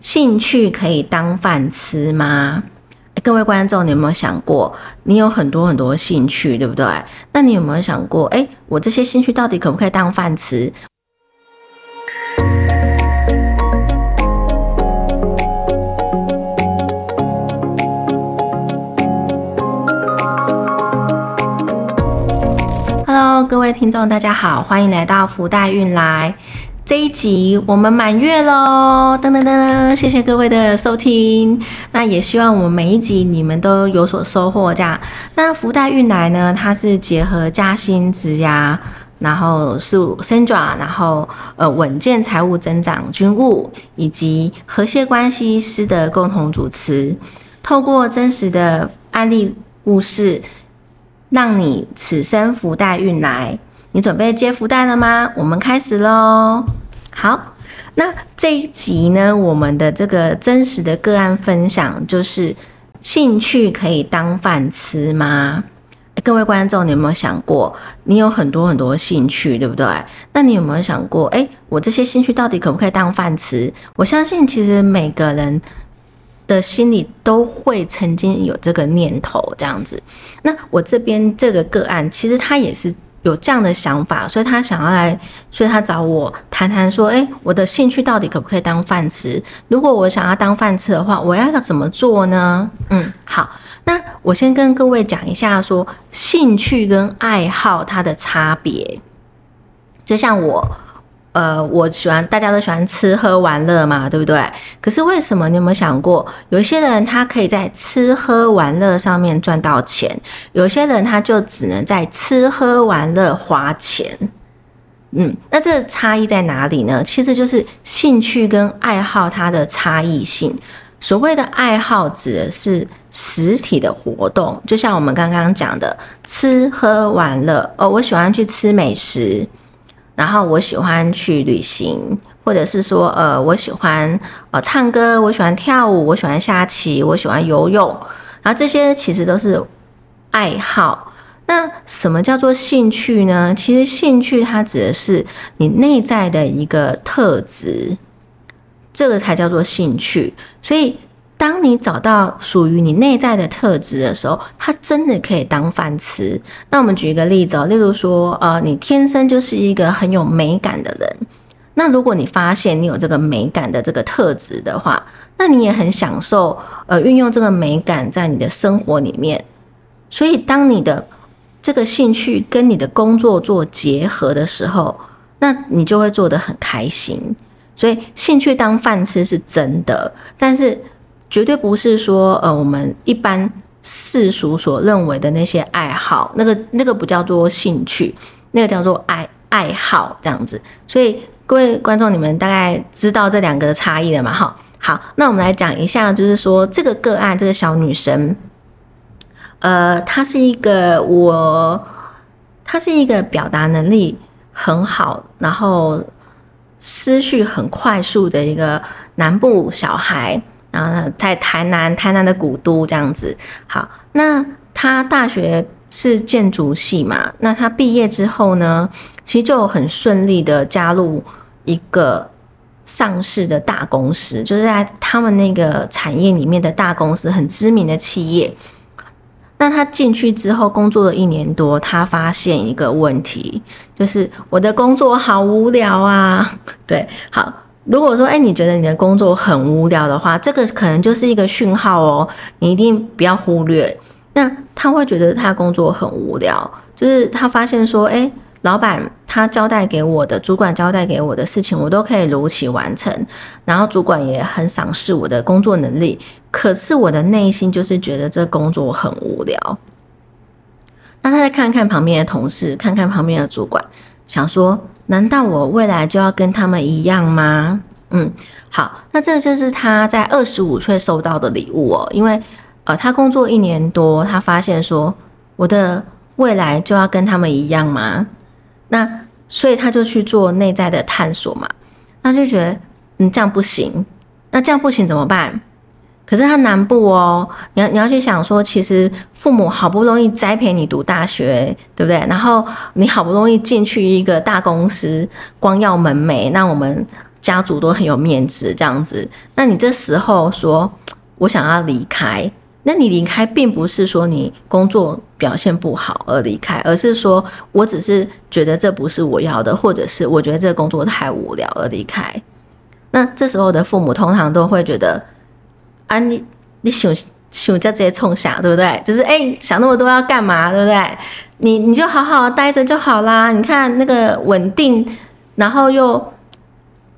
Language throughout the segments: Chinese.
兴趣可以当饭吃吗？各位观众，你有没有想过，你有很多很多兴趣，对不对？那你有没有想过，哎，我这些兴趣到底可不可以当饭吃？Hello，各位听众，大家好，欢迎来到福袋运来。这一集我们满月喽！噔噔噔噔，谢谢各位的收听。那也希望我们每一集你们都有所收获。这样，那福袋运来呢，它是结合加薪、职涯，然后是 Sandra，然后呃稳健财务增长、军务以及和谐关系师的共同主持，透过真实的案例故事，让你此生福袋运来。你准备接福袋了吗？我们开始喽。好，那这一集呢，我们的这个真实的个案分享就是：兴趣可以当饭吃吗？各位观众，你有没有想过，你有很多很多兴趣，对不对？那你有没有想过，哎，我这些兴趣到底可不可以当饭吃？我相信，其实每个人的心里都会曾经有这个念头，这样子。那我这边这个个案，其实他也是。有这样的想法，所以他想要来，所以他找我谈谈说，哎，我的兴趣到底可不可以当饭吃？如果我想要当饭吃的话，我要怎么做呢？嗯，好，那我先跟各位讲一下，说兴趣跟爱好它的差别，就像我。呃，我喜欢，大家都喜欢吃喝玩乐嘛，对不对？可是为什么你有没有想过，有一些人他可以在吃喝玩乐上面赚到钱，有些人他就只能在吃喝玩乐花钱。嗯，那这差异在哪里呢？其实就是兴趣跟爱好它的差异性。所谓的爱好指的是实体的活动，就像我们刚刚讲的吃喝玩乐。哦，我喜欢去吃美食。然后我喜欢去旅行，或者是说，呃，我喜欢呃唱歌，我喜欢跳舞，我喜欢下棋，我喜欢游泳，然后这些其实都是爱好。那什么叫做兴趣呢？其实兴趣它指的是你内在的一个特质，这个才叫做兴趣。所以。当你找到属于你内在的特质的时候，它真的可以当饭吃。那我们举一个例子哦，例如说，呃，你天生就是一个很有美感的人。那如果你发现你有这个美感的这个特质的话，那你也很享受，呃，运用这个美感在你的生活里面。所以，当你的这个兴趣跟你的工作做结合的时候，那你就会做得很开心。所以，兴趣当饭吃是真的，但是。绝对不是说，呃，我们一般世俗所认为的那些爱好，那个那个不叫做兴趣，那个叫做爱爱好这样子。所以各位观众，你们大概知道这两个的差异了嘛？哈，好，那我们来讲一下，就是说这个个案，这个小女生，呃，她是一个我，她是一个表达能力很好，然后思绪很快速的一个南部小孩。然后呢在台南，台南的古都这样子。好，那他大学是建筑系嘛？那他毕业之后呢，其实就很顺利的加入一个上市的大公司，就是在他们那个产业里面的大公司，很知名的企业。那他进去之后工作了一年多，他发现一个问题，就是我的工作好无聊啊。对，好。如果说，哎，你觉得你的工作很无聊的话，这个可能就是一个讯号哦，你一定不要忽略。那他会觉得他工作很无聊，就是他发现说，哎，老板他交代给我的，主管交代给我的事情，我都可以如期完成，然后主管也很赏识我的工作能力，可是我的内心就是觉得这工作很无聊。那他再看看旁边的同事，看看旁边的主管。想说，难道我未来就要跟他们一样吗？嗯，好，那这就是他在二十五岁收到的礼物哦。因为，呃，他工作一年多，他发现说，我的未来就要跟他们一样吗？那所以他就去做内在的探索嘛。他就觉得，嗯，这样不行。那这样不行怎么办？可是他南部哦，你要你要去想说，其实父母好不容易栽培你读大学，对不对？然后你好不容易进去一个大公司，光耀门楣，那我们家族都很有面子这样子。那你这时候说我想要离开，那你离开并不是说你工作表现不好而离开，而是说我只是觉得这不是我要的，或者是我觉得这个工作太无聊而离开。那这时候的父母通常都会觉得啊，你你想想在这些冲下，对不对？就是哎，想那么多要干嘛，对不对？你你就好好待着就好啦。你看那个稳定，然后又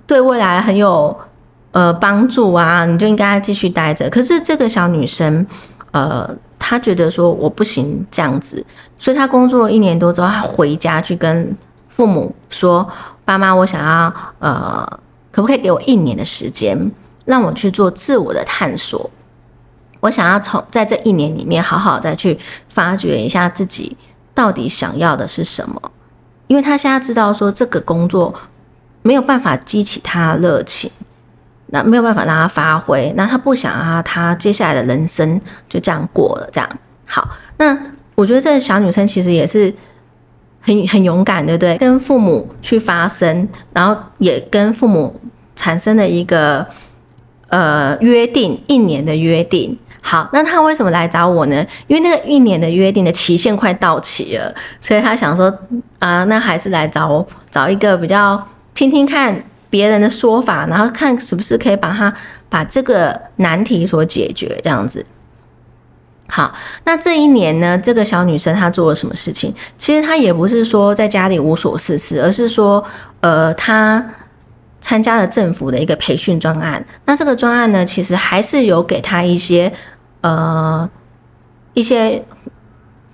对未来很有呃帮助啊，你就应该继续待着。可是这个小女生，呃，她觉得说我不行这样子，所以她工作一年多之后，她回家去跟父母说：“爸妈，我想要呃，可不可以给我一年的时间，让我去做自我的探索？我想要从在这一年里面好好再去发掘一下自己。”到底想要的是什么？因为他现在知道说这个工作没有办法激起他热情，那没有办法让他发挥，那他不想啊，他接下来的人生就这样过了。这样好，那我觉得这小女生其实也是很很勇敢，对不对？跟父母去发声，然后也跟父母产生了一个呃约定，一年的约定。好，那他为什么来找我呢？因为那个一年的约定的期限快到期了，所以他想说啊，那还是来找我找一个比较听听看别人的说法，然后看是不是可以把他把这个难题所解决这样子。好，那这一年呢，这个小女生她做了什么事情？其实她也不是说在家里无所事事，而是说，呃，她参加了政府的一个培训专案。那这个专案呢，其实还是有给他一些。呃，一些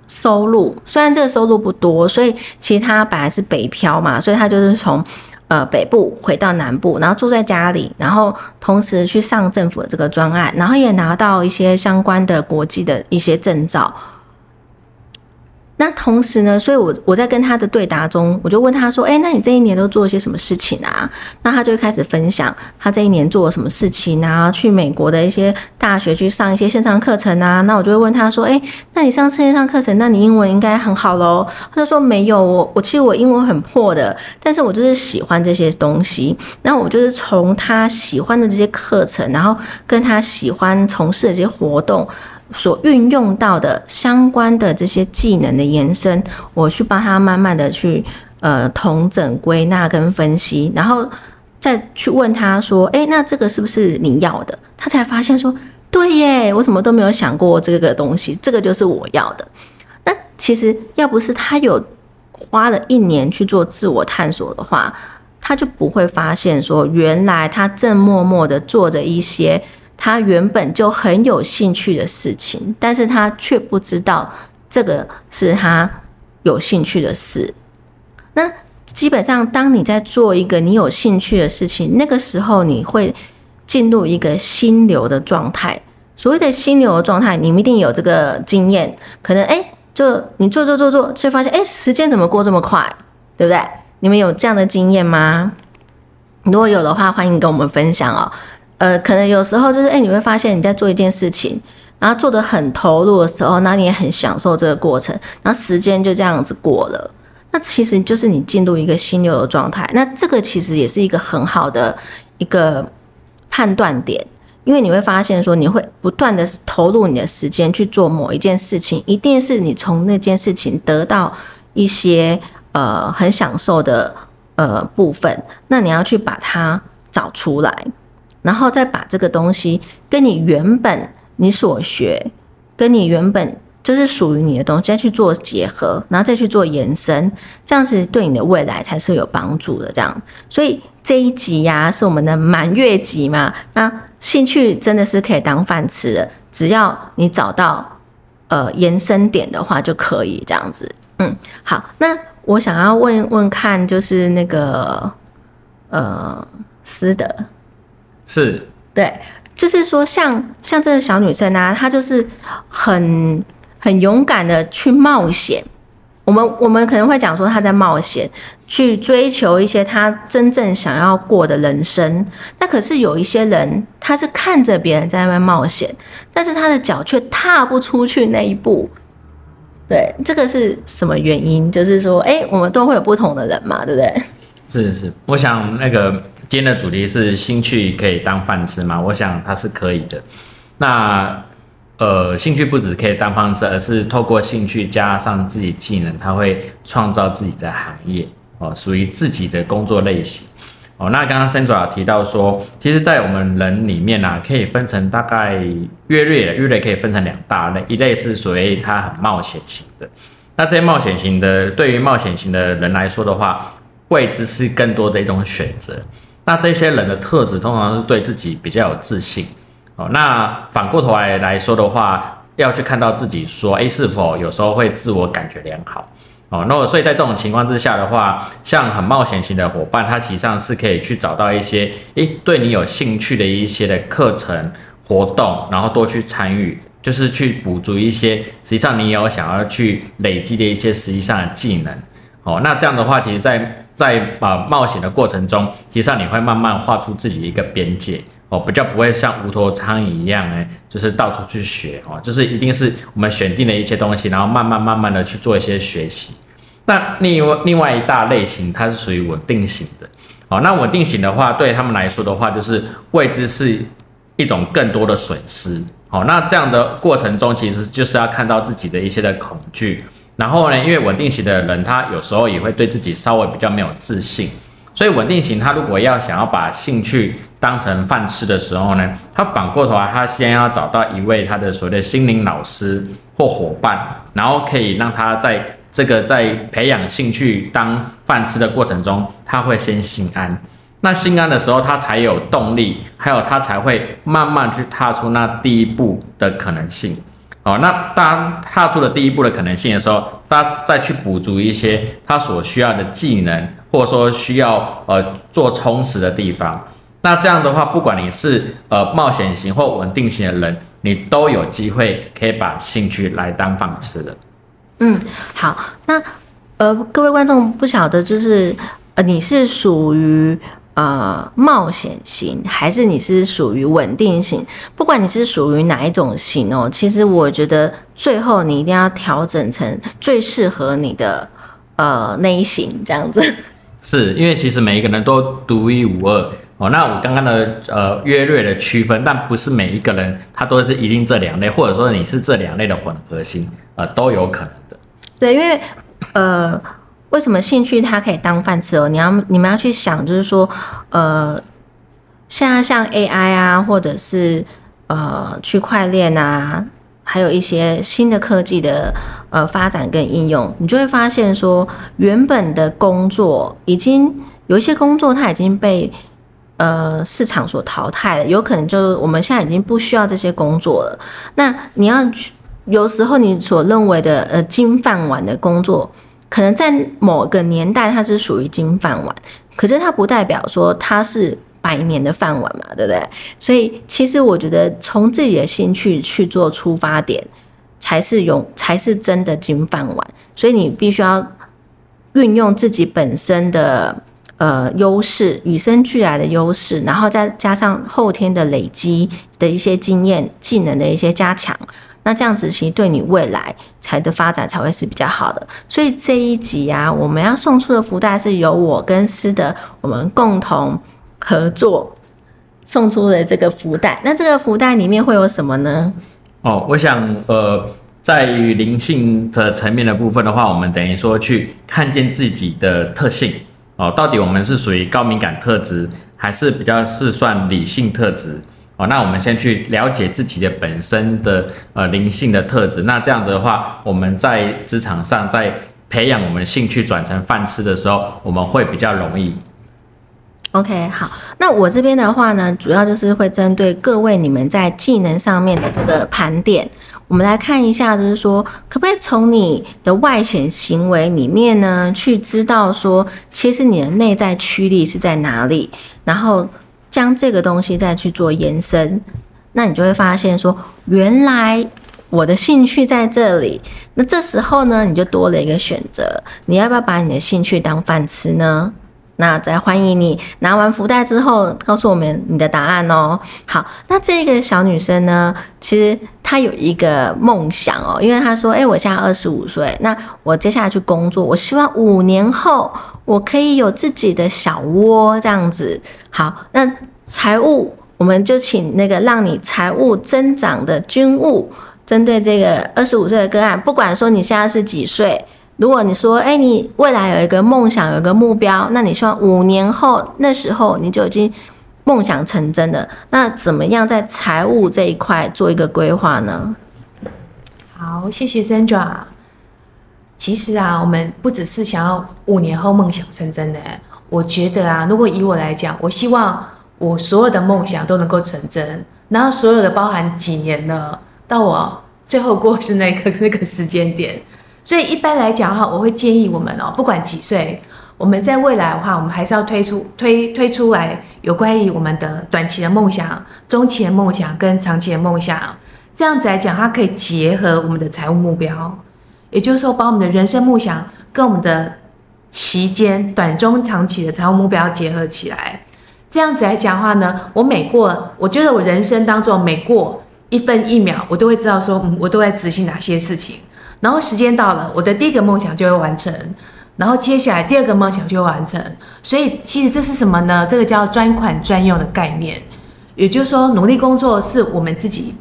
收入，虽然这个收入不多，所以其实他本来是北漂嘛，所以他就是从呃北部回到南部，然后住在家里，然后同时去上政府的这个专案，然后也拿到一些相关的国际的一些证照。那同时呢，所以我我在跟他的对答中，我就问他说：“哎，那你这一年都做了些什么事情啊？”那他就开始分享他这一年做了什么事情啊，去美国的一些大学去上一些线上课程啊。那我就会问他说：“哎，那你上线上课程，那你英文应该很好喽？”他就说：“没有，我我其实我英文很破的，但是我就是喜欢这些东西。那我就是从他喜欢的这些课程，然后跟他喜欢从事的这些活动。”所运用到的相关的这些技能的延伸，我去帮他慢慢的去呃统整归纳跟分析，然后再去问他说，诶，那这个是不是你要的？他才发现说，对耶，我怎么都没有想过这个东西，这个就是我要的。那其实要不是他有花了一年去做自我探索的话，他就不会发现说，原来他正默默的做着一些。他原本就很有兴趣的事情，但是他却不知道这个是他有兴趣的事。那基本上，当你在做一个你有兴趣的事情，那个时候你会进入一个心流的状态。所谓的心流的状态，你们一定有这个经验。可能哎，就你做做做做，却发现哎，时间怎么过这么快，对不对？你们有这样的经验吗？如果有的话，欢迎跟我们分享哦。呃，可能有时候就是，哎，你会发现你在做一件事情，然后做的很投入的时候，那你也很享受这个过程，然后时间就这样子过了，那其实就是你进入一个心流的状态。那这个其实也是一个很好的一个判断点，因为你会发现说，你会不断的投入你的时间去做某一件事情，一定是你从那件事情得到一些呃很享受的呃部分，那你要去把它找出来。然后再把这个东西跟你原本你所学，跟你原本就是属于你的东西再去做结合，然后再去做延伸，这样子对你的未来才是有帮助的。这样，所以这一集呀是我们的满月集嘛。那兴趣真的是可以当饭吃的，只要你找到呃延伸点的话就可以这样子。嗯，好，那我想要问问看，就是那个呃思德。是对，就是说，像像这个小女生啊，她就是很很勇敢的去冒险。我们我们可能会讲说，她在冒险，去追求一些她真正想要过的人生。那可是有一些人，他是看着别人在那边冒险，但是他的脚却踏不出去那一步。对，这个是什么原因？就是说，哎，我们都会有不同的人嘛，对不对？是是，我想那个今天的主题是兴趣可以当饭吃吗？我想它是可以的。那呃，兴趣不只可以当饭吃，而是透过兴趣加上自己技能，它会创造自己的行业哦，属于自己的工作类型哦。那刚刚 Sandra 提到说，其实，在我们人里面呢，可以分成大概约略约略可以分成两大类，一类是所谓它很冒险型的。那这些冒险型的，对于冒险型的人来说的话，未知是更多的一种选择。那这些人的特质通常是对自己比较有自信。哦，那反过头来来说的话，要去看到自己说，哎，是否有时候会自我感觉良好？哦，那所以在这种情况之下的话，像很冒险型的伙伴，他实际上是可以去找到一些，哎，对你有兴趣的一些的课程活动，然后多去参与，就是去补足一些实际上你有想要去累积的一些实际上的技能。哦，那这样的话，其实，在在啊冒险的过程中，其实你会慢慢画出自己一个边界。哦，比较不会像无头苍蝇一样呢，就是到处去学哦，就是一定是我们选定了一些东西，然后慢慢慢慢的去做一些学习。那另外另外一大类型，它是属于稳定型的。哦，那稳定型的话，对他们来说的话，就是未知是一种更多的损失。哦，那这样的过程中，其实就是要看到自己的一些的恐惧。然后呢，因为稳定型的人，他有时候也会对自己稍微比较没有自信。所以稳定型，他如果要想要把兴趣当成饭吃的时候呢，他反过头来，他先要找到一位他的所谓的心灵老师或伙伴，然后可以让他在这个在培养兴趣当饭吃的过程中，他会先心安。那心安的时候，他才有动力，还有他才会慢慢去踏出那第一步的可能性。哦，那当踏出了第一步的可能性的时候，他再去补足一些他所需要的技能。或者说需要呃做充实的地方，那这样的话，不管你是呃冒险型或稳定型的人，你都有机会可以把兴趣来当饭吃的。嗯，好，那呃各位观众不晓得就是呃你是属于呃冒险型还是你是属于稳定型？不管你是属于哪一种型哦，其实我觉得最后你一定要调整成最适合你的呃那一型这样子。是因为其实每一个人都独一无二哦。那我刚刚的呃约略的区分，但不是每一个人他都是一定这两类，或者说你是这两类的混合型，呃都有可能的。对，因为呃为什么兴趣它可以当饭吃哦？你要你们要去想，就是说呃现在像 AI 啊，或者是呃区块链啊。还有一些新的科技的呃发展跟应用，你就会发现说，原本的工作已经有一些工作它已经被呃市场所淘汰了，有可能就是我们现在已经不需要这些工作了。那你要有时候你所认为的呃金饭碗的工作，可能在某个年代它是属于金饭碗，可是它不代表说它是。百年的饭碗嘛，对不对？所以其实我觉得从自己的兴趣去做出发点，才是用才是真的金饭碗。所以你必须要运用自己本身的呃优势，与生俱来的优势，然后再加上后天的累积的一些经验、技能的一些加强，那这样子其实对你未来才的发展才会是比较好的。所以这一集啊，我们要送出的福袋是由我跟思德我们共同。合作送出的这个福袋，那这个福袋里面会有什么呢？哦，我想，呃，在于灵性的层面的部分的话，我们等于说去看见自己的特性哦，到底我们是属于高敏感特质，还是比较是算理性特质？哦，那我们先去了解自己的本身的呃灵性的特质，那这样子的话，我们在职场上在培养我们兴趣转成饭吃的时候，我们会比较容易。OK，好，那我这边的话呢，主要就是会针对各位你们在技能上面的这个盘点，我们来看一下，就是说可不可以从你的外显行为里面呢，去知道说，其实你的内在驱力是在哪里，然后将这个东西再去做延伸，那你就会发现说，原来我的兴趣在这里，那这时候呢，你就多了一个选择，你要不要把你的兴趣当饭吃呢？那再欢迎你拿完福袋之后，告诉我们你的答案哦。好，那这个小女生呢，其实她有一个梦想哦，因为她说：“哎，我现在二十五岁，那我接下来去工作，我希望五年后我可以有自己的小窝这样子。好，那财务我们就请那个让你财务增长的军务，针对这个二十五岁的个案，不管说你现在是几岁，如果你说，哎，你未来有一个梦想，有一个目标，那你希望五年后那时候你就已经梦想成真了，那怎么样在财务这一块做一个规划呢？好，谢谢 Sandra。其实啊，我们不只是想要五年后梦想成真的。我觉得啊，如果以我来讲，我希望我所有的梦想都能够成真，然后所有的包含几年呢，到我最后过世那个 那个时间点。所以一般来讲的话，我会建议我们哦，不管几岁，我们在未来的话，我们还是要推出推推出来有关于我们的短期的梦想、中期的梦想跟长期的梦想。这样子来讲，它可以结合我们的财务目标，也就是说，把我们的人生梦想跟我们的期间短、中、长期的财务目标结合起来。这样子来讲的话呢，我每过，我觉得我人生当中每过一分一秒，我都会知道说，我都在执行哪些事情。然后时间到了，我的第一个梦想就会完成，然后接下来第二个梦想就会完成。所以其实这是什么呢？这个叫专款专用的概念，也就是说，努力工作是我们自己。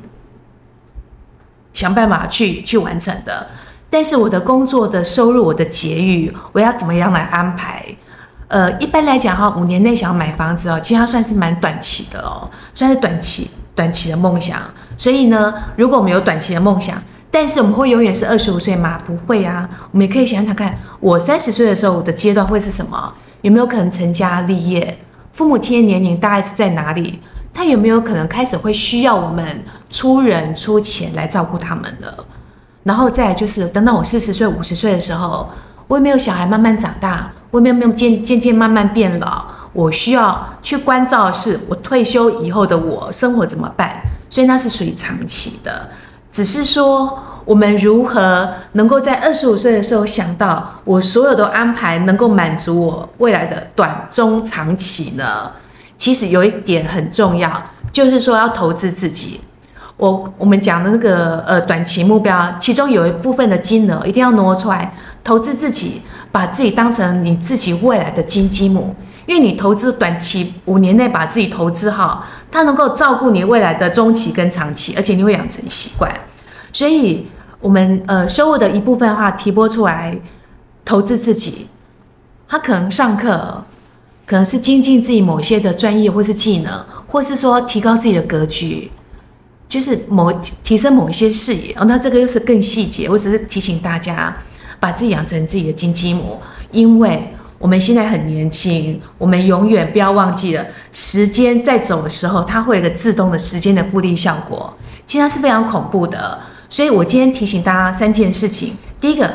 想办法去去完成的，但是我的工作的收入，我的结余，我要怎么样来安排？呃，一般来讲哈，五年内想要买房子哦，其实它算是蛮短期的哦，算是短期短期的梦想。所以呢，如果我们有短期的梦想，但是我们会永远是二十五岁吗？不会啊，我们也可以想想看，我三十岁的时候，我的阶段会是什么？有没有可能成家立业？父母亲的年龄大概是在哪里？他有没有可能开始会需要我们？出人出钱来照顾他们了，然后再就是等到我四十岁、五十岁的时候，我也没有小孩慢慢长大，我也没有渐渐渐慢慢变老，我需要去关照的是我退休以后的我生活怎么办？所以那是属于长期的，只是说我们如何能够在二十五岁的时候想到我所有的安排能够满足我未来的短中长期呢？其实有一点很重要，就是说要投资自己。我我们讲的那个呃短期目标，其中有一部分的金额一定要挪出来投资自己，把自己当成你自己未来的金鸡母，因为你投资短期五年内把自己投资好，它能够照顾你未来的中期跟长期，而且你会养成习惯。所以，我们呃收入的一部分的话提拨出来投资自己，他可能上课，可能是精进自己某些的专业或是技能，或是说提高自己的格局。就是某提升某一些视野，哦，那这个又是更细节。我只是提醒大家，把自己养成自己的金鸡母，因为我们现在很年轻，我们永远不要忘记了，时间在走的时候，它会有个自动的时间的复利效果，其实它是非常恐怖的。所以我今天提醒大家三件事情：第一个，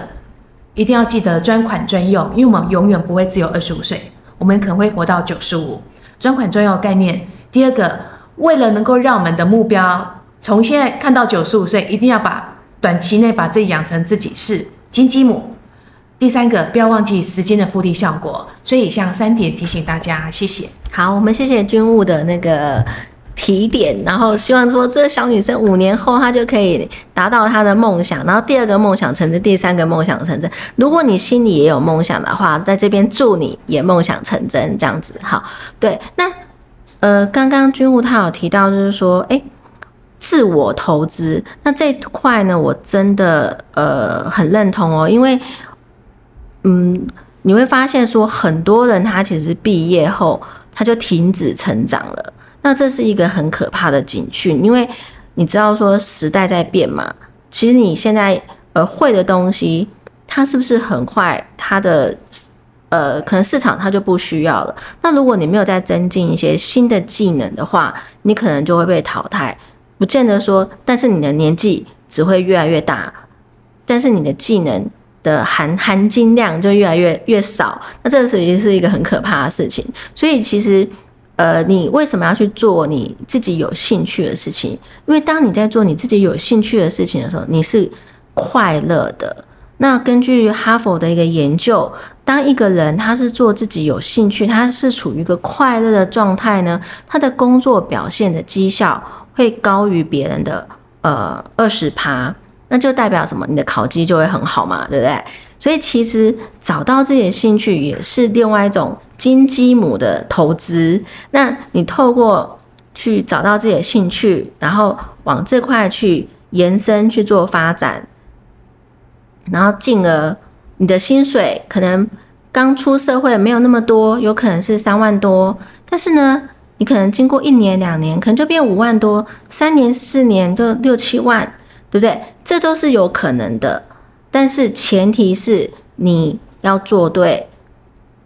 一定要记得专款专用，因为我们永远不会只有二十五岁，我们可能会活到九十五。专款专用概念。第二个，为了能够让我们的目标。从现在看到九十五岁，一定要把短期内把自己养成自己是金鸡母。第三个，不要忘记时间的复利效果。所以以上三点提醒大家，谢谢。好，我们谢谢军务的那个提点，然后希望说这个小女生五年后她就可以达到她的梦想，然后第二个梦想成真，第三个梦想成真。如果你心里也有梦想的话，在这边祝你也梦想成真，这样子好。对，那呃，刚刚军务他有提到，就是说，哎。自我投资，那这块呢，我真的呃很认同哦，因为嗯，你会发现说很多人他其实毕业后他就停止成长了，那这是一个很可怕的警讯，因为你知道说时代在变嘛，其实你现在呃会的东西，它是不是很快它的呃可能市场它就不需要了？那如果你没有再增进一些新的技能的话，你可能就会被淘汰。不见得说，但是你的年纪只会越来越大，但是你的技能的含含金量就越来越越少。那这个其实是一个很可怕的事情。所以其实，呃，你为什么要去做你自己有兴趣的事情？因为当你在做你自己有兴趣的事情的时候，你是快乐的。那根据哈佛的一个研究，当一个人他是做自己有兴趣，他是处于一个快乐的状态呢，他的工作表现的绩效。会高于别人的呃二十趴，那就代表什么？你的考绩就会很好嘛，对不对？所以其实找到自己的兴趣也是另外一种金鸡母的投资。那你透过去找到自己的兴趣，然后往这块去延伸去做发展，然后进而你的薪水可能刚出社会没有那么多，有可能是三万多，但是呢，你可能经过一年两年，可能就变五万多，三年四年就六七万，对不对？这都是有可能的。但是前提是你要做对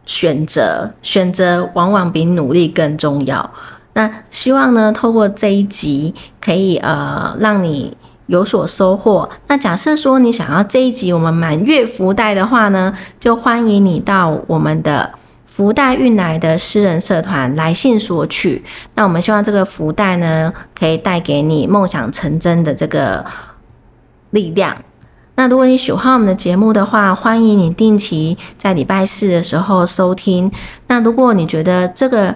选择，选择往往比努力更重要。那希望呢，透过这一集可以呃让你有所收获。那假设说你想要这一集我们满月福袋的话呢，就欢迎你到我们的福袋运来的私人社团来信索取。那我们希望这个福袋呢，可以带给你梦想成真的这个力量。那如果你喜欢我们的节目的话，欢迎你定期在礼拜四的时候收听。那如果你觉得这个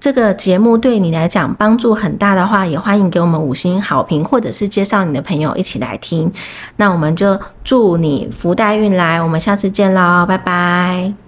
这个节目对你来讲帮助很大的话，也欢迎给我们五星好评，或者是介绍你的朋友一起来听。那我们就祝你福袋运来，我们下次见喽，拜拜。